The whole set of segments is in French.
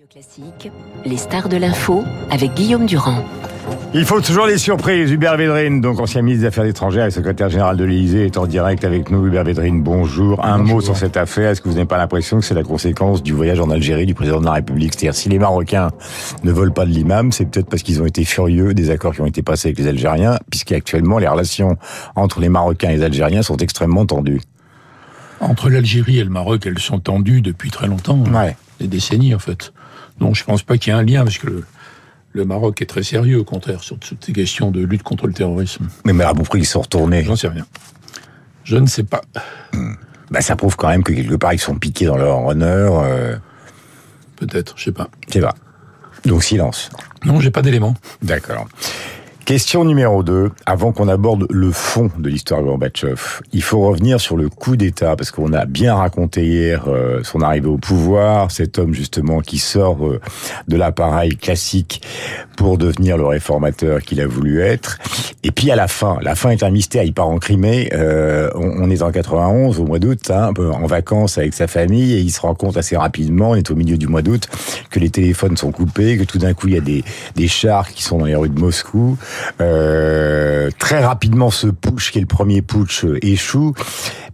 Radio Classique, les stars de l'info avec Guillaume Durand. Il faut toujours les surprises. Hubert Védrine, donc ancien ministre des Affaires étrangères et secrétaire général de l'Élysée, est en direct avec nous. Hubert Védrine, bonjour. Un mot sur cette affaire. Est-ce que vous n'avez pas l'impression que c'est la conséquence du voyage en Algérie du président de la République? C'est-à-dire, si les Marocains ne veulent pas de l'imam, c'est peut-être parce qu'ils ont été furieux des accords qui ont été passés avec les Algériens, puisqu'actuellement, les relations entre les Marocains et les Algériens sont extrêmement tendues. Entre l'Algérie et le Maroc, elles sont tendues depuis très longtemps. Ouais. Des décennies, en fait. Donc, je pense pas qu'il y ait un lien, parce que le, le Maroc est très sérieux, au contraire, sur toutes ces questions de lutte contre le terrorisme. Mais, mais à bout près, ils sont retournés. J'en sais rien. Je ne sais pas. Bah, ça prouve quand même que quelque part, ils sont piqués dans leur honneur. Euh, Peut-être, je sais pas. je sais pas. Donc, silence. Non, j'ai pas d'éléments. D'accord. Question numéro 2, avant qu'on aborde le fond de l'histoire Gorbatchev, il faut revenir sur le coup d'État, parce qu'on a bien raconté hier euh, son arrivée au pouvoir, cet homme justement qui sort euh, de l'appareil classique pour devenir le réformateur qu'il a voulu être. Et puis à la fin, la fin est un mystère, il part en Crimée, euh, on, on est en 91, au mois d'août, hein, en vacances avec sa famille, et il se rend compte assez rapidement, on est au milieu du mois d'août, que les téléphones sont coupés, que tout d'un coup il y a des, des chars qui sont dans les rues de Moscou, euh, très rapidement, ce putsch, qui est le premier putsch, euh, échoue.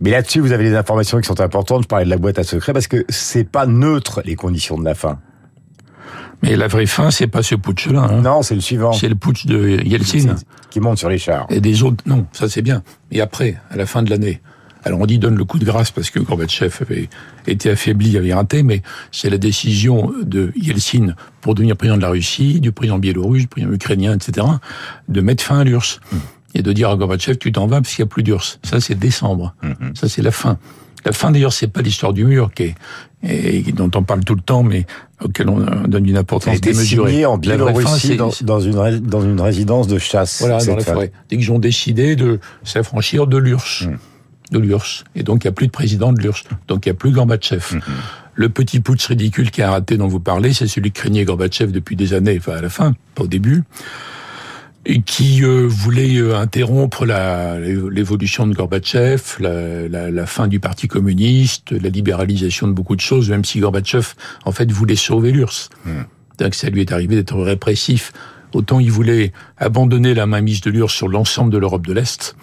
Mais là-dessus, vous avez des informations qui sont importantes. Je parlais de la boîte à secret parce que c'est pas neutre les conditions de la fin. Mais la vraie fin, c'est pas ce putsch-là. hein. Non, c'est le suivant. C'est le putsch de Yeltsin. Qui monte sur les chars. Et des autres, non, ça c'est bien. Et après, à la fin de l'année, alors on dit donne le coup de grâce parce que Gorbatchev avait été affaibli, avait raté, mais c'est la décision de Yeltsin pour devenir président de la Russie, du président biélorusse, du président ukrainien, etc., de mettre fin à l'URSS. Et de dire à Gorbatchev, tu t'en vas parce qu'il n'y a plus d'URSS. Ça c'est décembre. Ça c'est la fin. La fin d'ailleurs, c'est pas l'histoire du mur qui est, et dont on parle tout le temps, mais auquel on donne une importance démesurée. signé en Biélorussie dans, dans une, ré- dans une résidence de chasse. Voilà, dans la forêt. Dès qu'ils ont décidé de s'affranchir de l'URSS. De l'URSS. Et donc, il n'y a plus de président de l'URSS. Donc, il n'y a plus Gorbatchev. Le petit putsch ridicule qui a raté dont vous parlez, c'est celui que craignait Gorbatchev depuis des années, enfin à la fin, pas au début, et qui euh, voulait euh, interrompre l'évolution de Gorbatchev, la, la- la fin du Parti communiste, la libéralisation de beaucoup de choses, même si Gorbatchev, en fait, voulait sauver l'URSS. Donc ça lui est arrivé d'être répressif. Autant il voulait abandonner la mainmise de l'URSS sur l'ensemble de l'Europe de l'Est.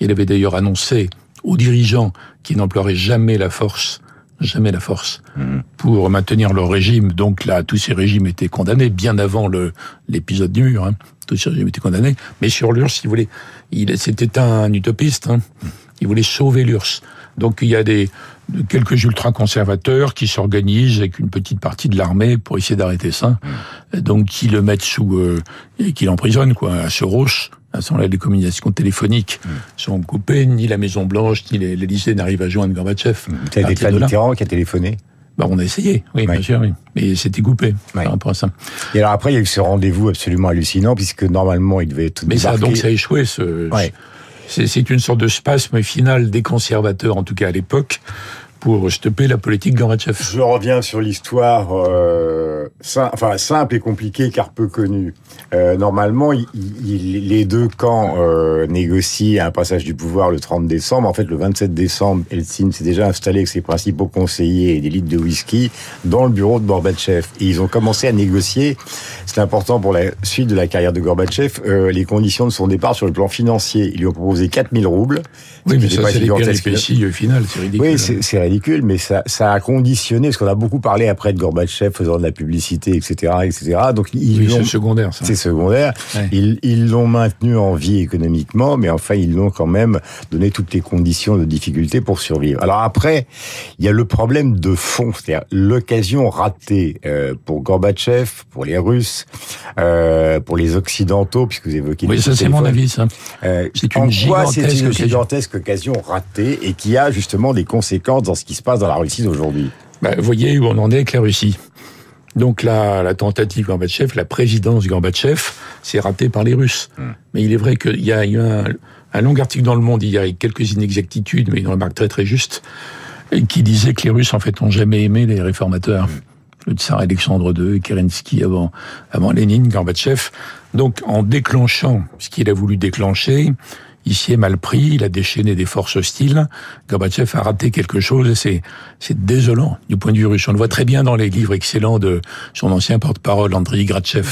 Il avait d'ailleurs annoncé aux dirigeants qui n'emploieraient jamais la force, jamais la force, pour maintenir leur régime. Donc là, tous ces régimes étaient condamnés bien avant l'épisode du mur. Hein. Tous ces régimes étaient condamnés. Mais sur l'URSS, il voulait, il c'était un utopiste. Hein. Il voulait sauver l'URSS. Donc il y a des quelques ultra-conservateurs qui s'organisent avec une petite partie de l'armée pour essayer d'arrêter ça. Donc qui le mettent sous euh, et qui l'emprisonnent quoi à Soros. À ce moment-là, les communications téléphoniques sont coupées, ni la Maison Blanche ni l'Élysée n'arrivent à joindre Gorbatchev. Ça a À été partir de là, Mitterrand qui a téléphoné. bah, on a essayé, oui, bien sûr, oui. mais c'était coupé Ouais. par rapport à ça. Et alors après, il y a eu ce rendez-vous absolument hallucinant puisque normalement, il devait être Mais ça, donc, ça a échoué. Ce, Ouais. C'est, une sorte de spasme final des conservateurs, en tout cas à l'époque, pour stopper la politique Gorbatchev. Je reviens sur l'histoire euh, enfin, simple et compliquée car peu connue. Euh, normalement, il- il- les deux camps euh, négocient un passage du pouvoir le 30 décembre. En fait, le 27 décembre, Eltsine s'est déjà installé avec ses principaux conseillers et des litres de whisky dans le bureau de Gorbatchev. Et ils ont commencé à négocier, c'est important pour la suite de la carrière de Gorbatchev, euh, les conditions de son départ sur le plan financier. Ils lui ont proposé 4000 roubles. Oui, mais ça, c'est les péripéties finales, c'est ridicule. Oui, c'est c'est ridicule, mais ça, ça a conditionné, parce qu'on a beaucoup parlé après de Gorbatchev faisant de la publicité, etc., etc. Donc ils Oui, l'ont, c'est secondaire, ça. C'est secondaire. Ouais. Ils ils l'ont maintenu en vie économiquement, mais enfin ils l'ont quand même donné toutes les conditions de difficulté pour survivre. Alors après, il y a le problème de fond, c'est-à-dire l'occasion ratée euh, pour Gorbatchev, pour les Russes, euh, pour les Occidentaux, puisque vous évoquez. Oui, ça, c'est mon avis, ça. Euh, C'est en une quoi c'est gigantesque une occasion. gigantesque occasion ratée et qui a justement des conséquences dans ce qui se passe dans la Russie d'aujourd'hui? Bah, vous voyez où on en est avec la Russie. Donc la, la tentative Gorbatchev, la présidence Gorbatchev, c'est raté par les Russes. Mais il est vrai qu'il y a eu un, un long article dans Le Monde hier avec quelques inexactitudes, mais une remarque très très juste, qui disait que les Russes en fait ont jamais aimé les réformateurs. Le tsar Alexandre II, Kerensky avant, avant Lénine, Gorbatchev. Donc en déclenchant ce qu'il a voulu déclencher, ici est mal pris, il a déchaîné des forces hostiles, Gorbatchev a raté quelque chose et c'est, c'est désolant du point de vue russe. On le voit très bien dans les livres excellents de son ancien porte-parole, Andriy Grachev,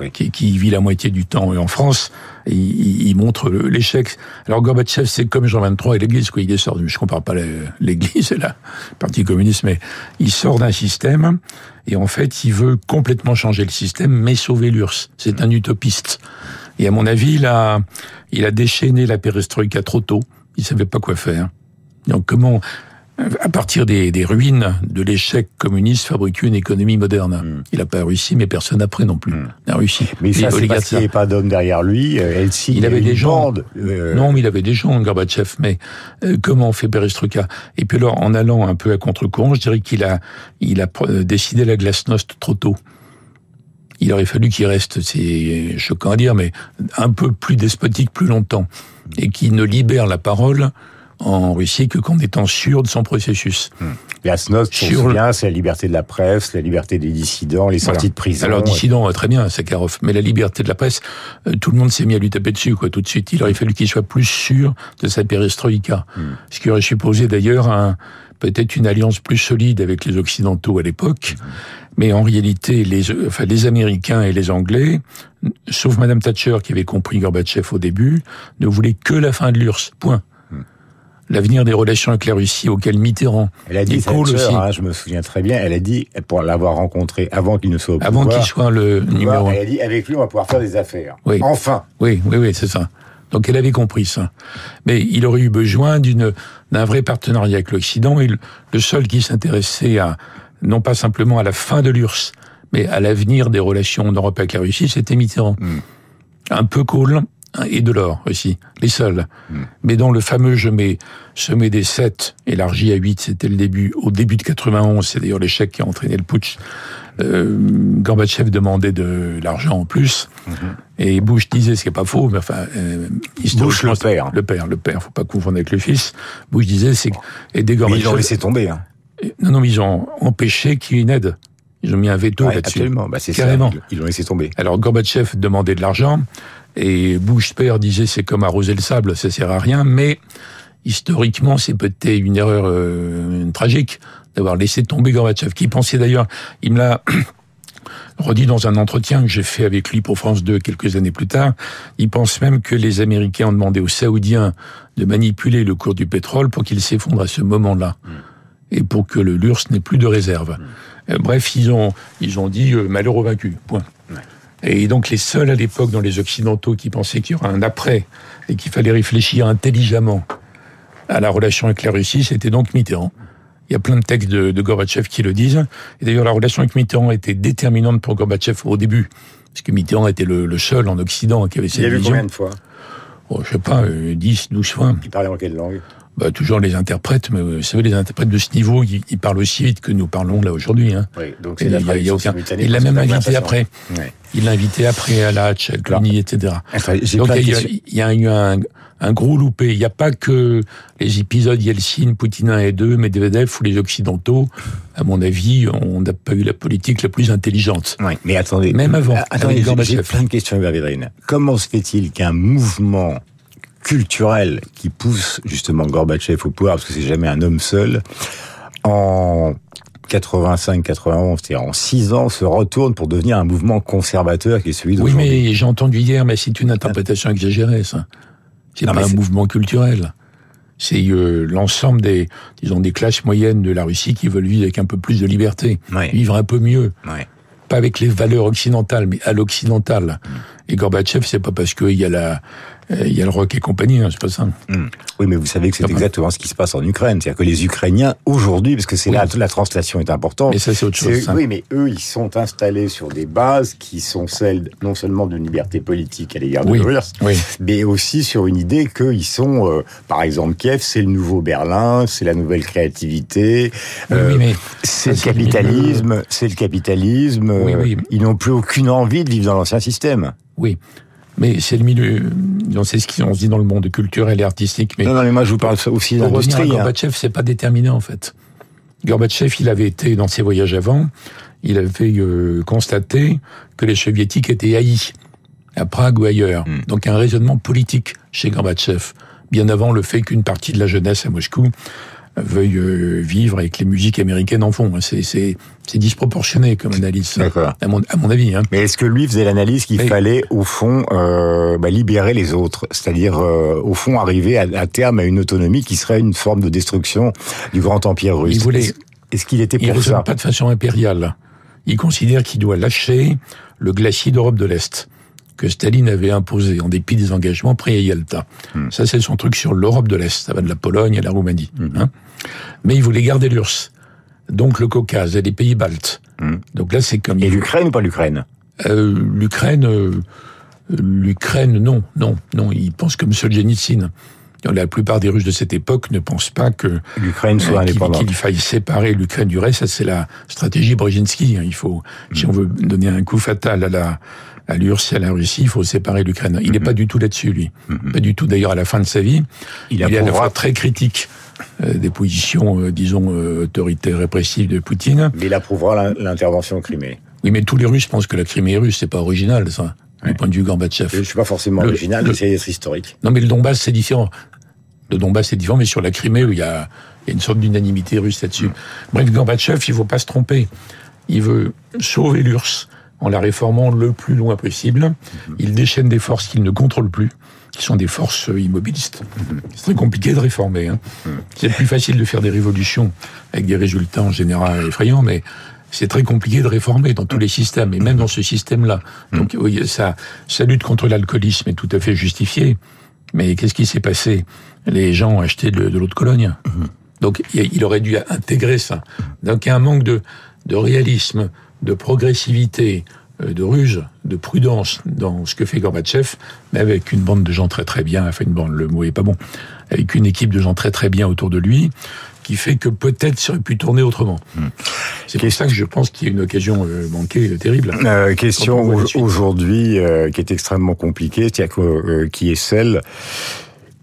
oui. qui, qui, vit la moitié du temps en France. Et il, il montre l'échec. Alors Gorbatchev, c'est comme Jean 23 et l'Église, quoi. Il sort, je compare pas l'Église et le Parti communiste, mais il sort d'un système et en fait, il veut complètement changer le système, mais sauver l'URSS. C'est un utopiste. Et à mon avis, il a, il a déchaîné la perestroïka trop tôt. Il savait pas quoi faire. Donc comment, à partir des, des ruines de l'échec communiste, fabriquer une économie moderne? Mm. Il n'a pas réussi, mais personne après non plus mm. n'a réussi. Mais ça, c'est parce qu'il n'y avait pas d'homme derrière lui. Euh, il avait des gens. Euh, non, mais il avait des gens, Gorbatchev. Mais euh, comment on fait perestroïka? Et puis alors, en allant un peu à contre-courant, je dirais qu'il a, il a décidé la glasnost trop tôt il aurait fallu qu'il reste, c'est choquant à dire, mais un peu plus despotique plus longtemps, et qu'il ne libère la parole en Russie que qu'en étant sûr de son processus. Hmm. La SNOS, sur bien, c'est la liberté de la presse, la liberté des dissidents, les sorties de prison. Alors dissidents, très bien, Sakharov, mais la liberté de la presse, euh, tout le monde s'est mis à lui taper dessus, quoi, tout de suite. Il aurait fallu qu'il soit plus sûr de sa perestroïka, hmm. ce qui aurait supposé d'ailleurs un peut-être une alliance plus solide avec les Occidentaux à l'époque. Mais en réalité, les, enfin, les Américains et les Anglais, sauf Madame Thatcher qui avait compris Gorbatchev au début, ne voulaient que la fin de l'URSS. Point. Hmm. L'avenir des relations avec la Russie, auquel Mitterrand. Elle a dit Thatcher, aussi. Hein, je me souviens très bien. Elle a dit, pour l'avoir rencontré avant qu'il ne soit au pouvoir, Avant qu'il soit le numéro un. Elle a dit, avec lui, on va pouvoir faire des affaires. Oui. Enfin. Oui, oui, oui, c'est ça. Donc elle avait compris ça. Mais il aurait eu besoin d'une d'un vrai partenariat avec l'Occident et le seul qui s'intéressait à non pas simplement à la fin de l'URSS, mais à l'avenir des relations d'Europe avec la Russie, c'était Mitterrand. Hmm. Un peu Kohl et Delors aussi, les seuls. Hmm. Mais dans le fameux sommet, sommet des sept, élargi à 8, c'était le début, au début de 91, c'est d'ailleurs l'échec qui a entraîné le putsch, euh, Gorbatchev demandait de l'argent en plus, hmm. et Bush disait, ce qui n'est pas faux, mais enfin, euh, Bush le père. Le père, le père, faut pas confondre avec le fils. Bush disait, c'est aider Gorbatchev. Mais ils l'ont laissé tomber, hein. Non, non, ils ont empêché qu'il y ait une aide. Ils ont mis un veto là-dessus. Absolument, bah, c'est carrément. Ils l'ont laissé tomber. Alors Gorbatchev demandait de l'argent et Bush père disait c'est comme arroser le sable, ça sert à rien. Mais historiquement, c'est peut-être une erreur euh, tragique d'avoir laissé tomber Gorbatchev, qui pensait d'ailleurs, il me l'a redit dans un entretien que j'ai fait avec lui pour France 2 quelques années plus tard, il pense même que les Américains ont demandé aux Saoudiens de manipuler le cours du pétrole pour qu'il s'effondre à ce moment-là. Et pour que le LURSS n'ait plus de réserve. Euh, bref, ils ont, ils ont dit euh, malheureux vaincu, point. Et donc les seuls à l'époque dans les Occidentaux qui pensaient qu'il y aurait un après et qu'il fallait réfléchir intelligemment à la relation avec la Russie, c'était donc Mitterrand. Il y a plein de textes de, de Gorbatchev qui le disent. Et d'ailleurs, la relation avec Mitterrand était déterminante pour Gorbatchev au début. Parce que Mitterrand était le, seul en Occident qui avait cette vision. Il a vu combien de fois? Oh, Je sais pas, 10, euh, 12 fois. Il parlait en quelle langue? Bah, toujours les interprètes, mais vous savez, les interprètes de ce niveau, ils, parlent aussi vite que nous parlons là aujourd'hui. Hein. Oui, donc c'est il, y a aucun... il l'a même invité après. Il l'a invité après à la à Cluny, etc. donc il y, a, eu un, un gros loupé. Il n'y a pas que les épisodes Yeltsin, Poutine 1 et 2, Medvedev ou les Occidentaux. À mon avis, on n'a pas eu la politique la plus intelligente. Oui, mais attendez. Même avant. Attendez, j'ai plein de questions, Védrine. Comment se fait-il qu'un mouvement culturel qui pousse justement Gorbatchev au pouvoir, parce que c'est jamais un homme seul, en 85-91, c'est-à-dire en 6 ans, se retourne pour devenir un mouvement conservateur qui est celui d'aujourd'hui? Oui, mais j'ai entendu hier, mais c'est une interprétation exagérée, ça. C'est pas un mouvement culturel. C'est euh, l'ensemble des, disons, des classes moyennes de la Russie qui veulent vivre avec un peu plus de liberté, vivre un peu mieux. Pas avec les valeurs occidentales, mais à l'occidental. Mm. Et Gorbatchev, c'est pas parce qu'il y a la, il y a le rock et compagnie, hein, c'est pas ça. Oui, mais vous savez que c'est exactement ce qui se passe en Ukraine. C'est-à-dire que les Ukrainiens, aujourd'hui, parce que c'est là, la translation est importante. Mais ça, c'est autre chose. Oui, mais eux, ils sont installés sur des bases qui sont celles non seulement d'une liberté politique à l'égard de l'URSS, mais aussi sur une idée qu'ils sont, euh, par exemple, Kiev, c'est le nouveau Berlin, c'est la nouvelle créativité, euh, mais c'est le capitalisme, c'est le capitalisme. ils n'ont plus aucune envie de vivre dans l'ancien système. Oui. Mais c'est le milieu, c'est ce qu'on se dit dans le monde culturel et artistique. Mais non, non, mais moi je vous parle aussi d'industrie. Hein. Gorbatchev, c'est pas déterminé en fait. Gorbatchev, il avait été dans ses voyages avant, il avait euh, constaté que les soviétiques étaient haïs à Prague ou ailleurs. Hmm. Donc un raisonnement politique chez Gorbatchev, bien avant le fait qu'une partie de la jeunesse à Moscou veuille euh, vivre avec les musiques américaines en fond. C'est, disproportionné comme analyse, à mon, à mon avis. Hein. Mais est-ce que lui faisait l'analyse qu'il fallait, au fond, euh, bah, libérer les autres? C'est-à-dire, euh, au fond, arriver à, terme à une autonomie qui serait une forme de destruction du grand empire russe il voulait, Est-ce qu'il était pour il ça? pas de façon impériale. Il considère qu'il doit lâcher le glacier d'Europe de l'Est que Staline avait imposé en dépit des engagements pris à Yalta. Hmm. Ça, c'est son truc sur l'Europe de l'Est. Ça va de la Pologne à la Roumanie. Hmm. Hein Mais il voulait garder l'URSS. Donc le Caucase et les pays baltes. Hmm. Donc là, c'est comme... Et l'Ukraine ou pas l'Ukraine? Euh, L'Ukraine... Euh, L'Ukraine, non, non, non. Il pense comme Solzhenitsyn. La plupart des Russes de cette époque ne pensent pas que l'Ukraine soit euh, indépendante. Qu'il faille séparer l'Ukraine du reste. Ça, c'est la stratégie Brzezinski. Hein. Il faut, si on veut donner un coup fatal à la à l'URSS et à la Russie, il faut séparer l'Ukraine. Il n'est mhm. pas du tout là-dessus, lui. Mhm. Pas du tout. D'ailleurs, à la fin de sa vie, il, est à la fois très critique euh, des positions, euh, disons, euh, autoritaires, répressives de Poutine. Mais il approuvera l'intervention en Crimée. Oui, mais tous les Russes pensent que la Crimée est russe. C'est pas original, ça. Du point de vue Gorbatchev. Je suis pas forcément original, j'essaie d'être historique. Non, mais le Donbass, c'est différent. Le Donbass, c'est différent, mais sur la Crimée, où il y a, il y a une sorte d'unanimité russe là-dessus. Mm. Bref, Gorbatchev, il faut pas se tromper. Il veut sauver l'URSS en la réformant le plus loin possible. Mhm. Il déchaîne des forces qu'il ne contrôle plus, qui sont des forces immobilistes. Mhm. C'est très compliqué de réformer. Hein. Mhm. C'est plus facile de faire des révolutions avec des résultats en général effrayants, mais c'est très compliqué de réformer dans tous les systèmes, et même dans ce système-là. Donc oui, ça, sa lutte contre l'alcoolisme est tout à fait justifiée. Mais qu'est-ce qui s'est passé? Les gens ont acheté de, l'eau de Cologne. Donc il aurait dû intégrer ça. Donc il y a un manque de, de réalisme, de progressivité, euh, de ruse, de prudence dans ce que fait Gorbatchev, mais avec une bande de gens très très bien, enfin une bande, le mot est pas bon, avec une équipe de gens très très bien autour de lui, qui fait que peut-être ça aurait pu tourner autrement. Hmm. C'est pour ça que je pense qu'il y a une occasion euh, manquée euh, terrible. question aujourd'hui qui est extrêmement compliquée, qui est celle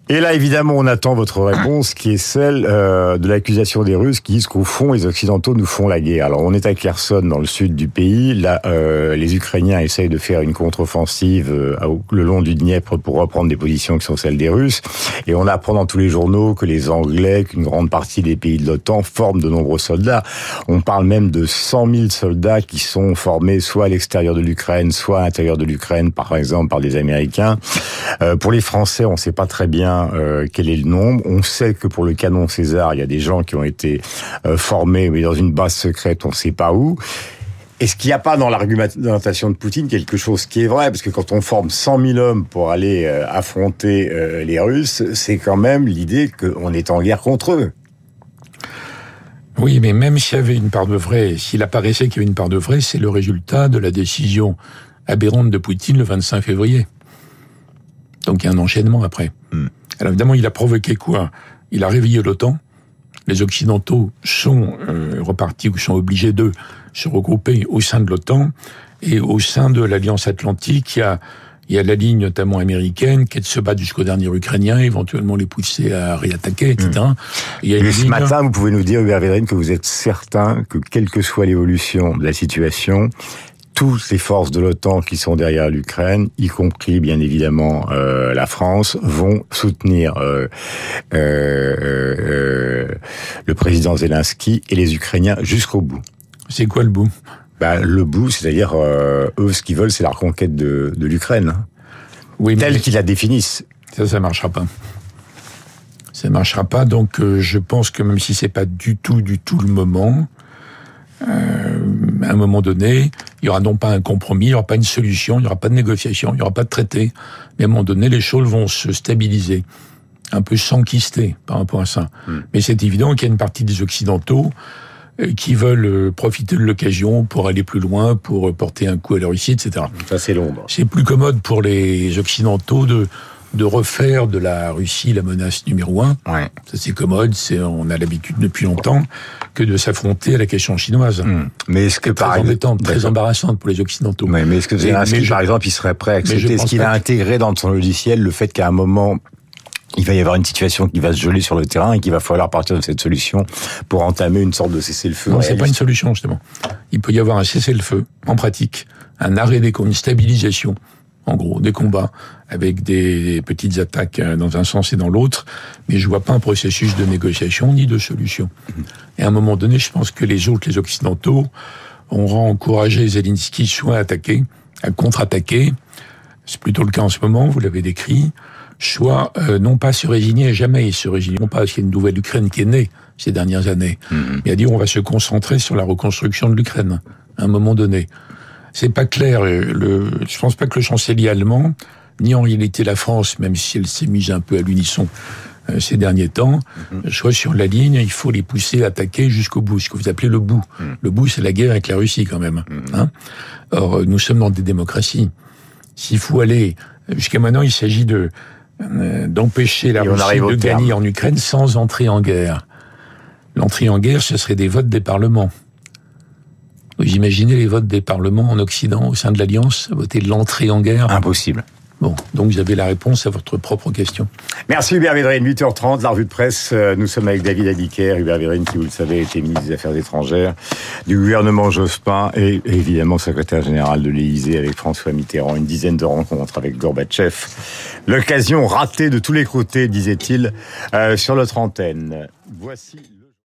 et là, évidemment, on attend votre réponse, qui est celle euh, de l'accusation des Russes qui disent qu'au fond, les Occidentaux nous font la guerre. Alors, on est à Kherson, dans le sud du pays. Là, euh, les Ukrainiens essayent de faire une contre-offensive euh, le long du Dniepr pour reprendre des positions qui sont celles des Russes. Et on apprend dans tous les journaux que les Anglais, qu'une grande partie des pays de l'OTAN forment de nombreux soldats. On parle même de 100 000 soldats qui sont formés soit à l'extérieur de l'Ukraine, soit à l'intérieur de l'Ukraine, par exemple, par des Américains. Euh, pour les Français, on ne sait pas très bien euh, quel est le nombre. On sait que pour le canon César, il y a des gens qui ont été euh, formés, mais dans une base secrète, on ne sait pas où. Est-ce qu'il n'y a pas dans l'argumentation de Poutine quelque chose qui est vrai? Parce que quand on forme 100 000 hommes pour aller euh, affronter les Russes, c'est quand même l'idée qu'on est en guerre contre eux. Oui, mais même s'il y avait une part de vrai, s'il apparaissait qu'il y avait une part de vrai, c'est le résultat de la décision aberrante de Poutine le 25 février. Donc il y a un enchaînement après. Hmm. Alors évidemment, il a provoqué quoi? Il a réveillé l'OTAN. Les Occidentaux sont euh, repartis ou sont obligés de se regrouper au sein de l'OTAN et au sein de l'Alliance Atlantique, il y a il y a la ligne notamment américaine qui est de se battre jusqu'au dernier Ukrainien, éventuellement les pousser à réattaquer, etc. Hmm. et ce matin, vous pouvez nous dire, Hubert Védrine, que vous êtes certain que quelle que soit l'évolution de la situation, toutes les forces de l'OTAN qui sont derrière l'Ukraine, y compris bien évidemment euh, la France, vont soutenir euh, euh, euh, le président Zelensky et les Ukrainiens jusqu'au bout. C'est quoi le bout? Bah, Le bout, c'est-à-dire euh, eux, ce qu'ils veulent, c'est la reconquête de, de l'Ukraine. Oui, telle qu'ils la définissent. Ça, ça marchera pas. Ça marchera pas. Donc, je pense que même si c'est pas du tout, du tout le moment, euh, à un moment donné, il y aura non pas un compromis, il n'y aura pas une solution, il n'y aura pas de négociation, il n'y aura pas de traité, mais à un moment donné, les choses vont se stabiliser, un peu s'enquister par rapport à ça. Hmm. Mais c'est évident qu'il y a une partie des Occidentaux euh, qui veulent euh, profiter de l'occasion pour aller plus loin, pour porter un coup à la Russie, etc. Ça, c'est l'ombre. C'est plus commode pour les Occidentaux de de refaire de la Russie la menace numéro un. Ouais. Ça c'est commode, c'est on a l'habitude depuis longtemps que de s'affronter à la question chinoise. Hmm. Mais est-ce que par exemple, très embarrassante pour les occidentaux. mais est-ce que Zelensky, par exemple, il serait prêt à accepter Est-ce qu'il a intégré dans son logiciel le fait qu'à un moment il va y avoir une situation qui va se geler sur le terrain et qu'il va falloir partir de cette solution pour entamer une sorte de cessez-le-feu. Non, c'est pas une solution justement. Il peut y avoir un cessez-le-feu en pratique, un arrêt des comptes, une stabilisation en gros, des combats avec des petites attaques euh, dans un sens et dans l'autre, mais je vois pas un processus de négociation ni de solution. Et à un moment donné, je pense que les autres, les Occidentaux, auront encouragé Zelensky soit à attaquer, à contre-attaquer, c'est plutôt le cas en ce moment, vous l'avez décrit, soit euh, non pas se résigner, jamais ils se résigneront pas, parce qu'il y a une nouvelle Ukraine qui est née ces dernières années. Mm Il a dit on va se concentrer sur la reconstruction de l'Ukraine à un moment donné. C'est pas clair. Le, je pense pas que le chancelier allemand, ni en réalité la France, même si elle s'est mise un peu à l'unisson euh, ces derniers temps, mm soit sur la ligne, il faut les pousser à attaquer jusqu'au bout, ce que vous appelez le bout. Mm. Le bout, c'est la guerre avec la Russie quand même. Mm-hmm. Hein Or, nous sommes dans des démocraties. S'il faut aller jusqu'à maintenant, il s'agit de euh, d'empêcher la Russie de gagner en Ukraine sans entrer en guerre. L'entrée en guerre, ce serait des votes des parlements. Vous imaginez les votes des parlements en Occident, au sein de l'Alliance, voter l'entrée en guerre? Impossible. Bon, donc vous avez la réponse à votre propre question. Merci Hubert Védrine, 8h30, la revue de presse. Euh, nous sommes avec David Adiker, Hubert Védrine qui, vous le savez, était ministre des Affaires étrangères du gouvernement Jospin et évidemment secrétaire général de l'Élysée avec François Mitterrand. Une dizaine de rencontres avec Gorbatchev. L'occasion ratée de tous les côtés, disait-il, euh, sur notre antenne. Voici